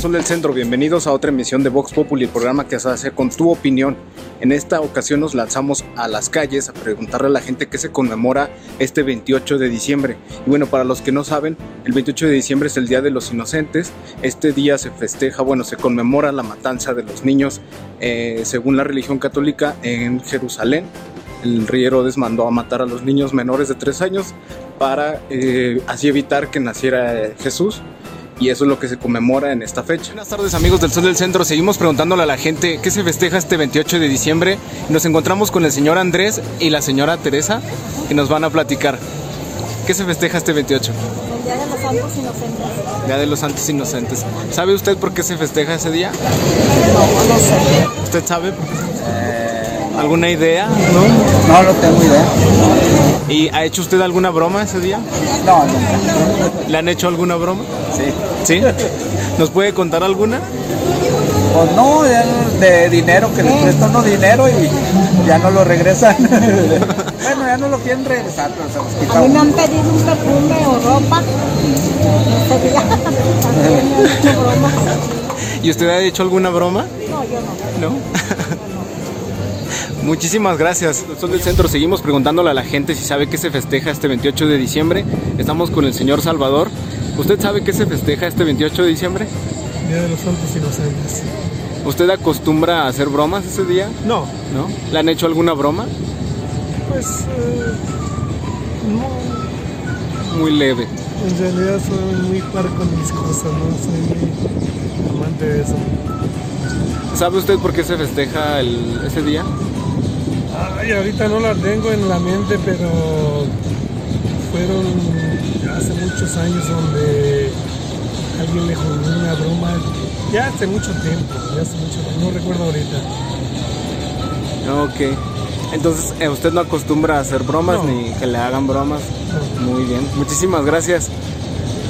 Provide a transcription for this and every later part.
Sol del Centro, bienvenidos a otra emisión de Vox Populi, el programa que se hace con tu opinión. En esta ocasión nos lanzamos a las calles a preguntarle a la gente qué se conmemora este 28 de diciembre. Y bueno, para los que no saben, el 28 de diciembre es el Día de los Inocentes. Este día se festeja, bueno, se conmemora la matanza de los niños eh, según la religión católica en Jerusalén. El rey Herodes mandó a matar a los niños menores de 3 años para eh, así evitar que naciera Jesús y eso es lo que se conmemora en esta fecha. Buenas tardes amigos del Sol del Centro, seguimos preguntándole a la gente qué se festeja este 28 de diciembre. Nos encontramos con el señor Andrés y la señora Teresa que nos van a platicar. ¿Qué se festeja este 28? El Día de los Santos Inocentes. Día de los Santos Inocentes. ¿Sabe usted por qué se festeja ese día? No, no sé. ¿Usted sabe? ¿Alguna idea? No, no tengo idea. ¿Y ha hecho usted alguna broma ese día? No, nunca. ¿Le han hecho alguna broma? Sí. ¿Sí? ¿Nos puede contar alguna? Pues no, no- de dinero, que les prestan uno dinero y ya no lo regresan. bueno, ya no lo quieren regresar, pero se los A mí me han pedido un perfume o ropa. ¿Y usted ha hecho alguna broma? No, yo no. ¿No? Muchísimas gracias. Sol del Centro, seguimos preguntándole a la gente si sabe qué se festeja este 28 de diciembre. Estamos con el señor Salvador. ¿Usted sabe qué se festeja este 28 de diciembre? Día de los Santos Inocentes. ¿Usted acostumbra a hacer bromas ese día? No, ¿No? ¿Le han hecho alguna broma? pues eh, no, Muy leve. en realidad soy muy par con mis cosas, no soy muy amante de eso. ¿Sabe usted por qué se festeja el- ese día? Ay, ahorita no la tengo en la mente, pero fueron hace muchos años donde alguien le jugó una broma, ya hace mucho tiempo, ya hace mucho tiempo, no recuerdo ahorita. Ok. Entonces, eh, ¿usted no acostumbra a hacer bromas No. ni que le hagan bromas? Muy bien. Muchísimas gracias.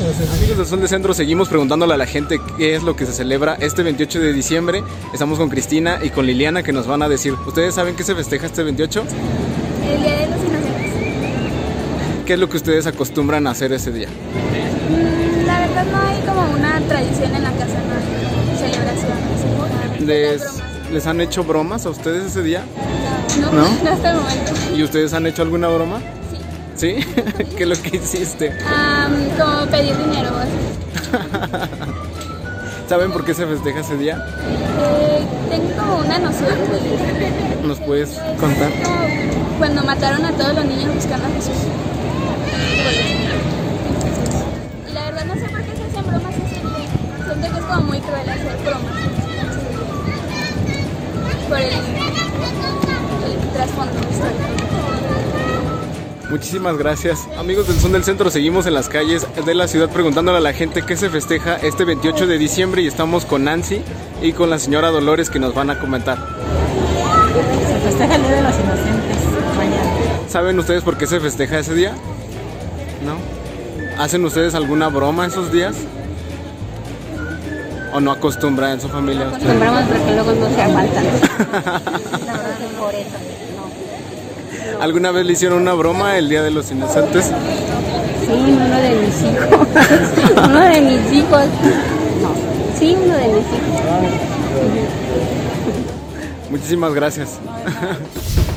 Amigos del Sol de Centro, seguimos preguntándole a la gente qué es lo que se celebra este 28 de diciembre. Estamos con Cristina y con Liliana que nos van a decir, ¿ustedes saben qué se festeja este 28? El Día de los Inocentes. ¿Qué es lo que ustedes acostumbran a hacer ese día? Mm, La verdad no hay como una tradición en la casa, no hay celebraciones. ¿Les. ¿Les han hecho bromas a ustedes ese día? No, ¿No? no hasta el momento. ¿Y ustedes han hecho alguna broma? Sí. ¿Qué es lo que hiciste? Como pedir dinero. así. ¿Saben por qué se festeja ese día? Eh, tengo como una noción. ¿Nos puedes contar? Cuando mataron a todos los niños buscando a Jesús. Y la verdad no sé por qué se hacen bromas día. Siento que es como muy cruel hacer bromas. Por el, el trasfondo histórico. Muchísimas gracias. Amigos del Son del Centro, seguimos en las calles de la ciudad preguntándole a la gente qué se festeja este 28 de diciembre y estamos con Nancy y con la señora Dolores que nos van a comentar. Se festeja el Día de los Inocentes mañana. ¿Saben ustedes por qué se festeja ese día? ¿No? ¿Hacen ustedes alguna broma esos días? ¿O no acostumbran en su familia? ustedes? Acostumbramos porque luego no se aguantan. Por eso, no. ¿Alguna vez le hicieron una broma el Día de los Inocentes? Sí, uno de mis hijos. uno de mis hijos. No. Sí, uno de mis hijos. Muchísimas gracias.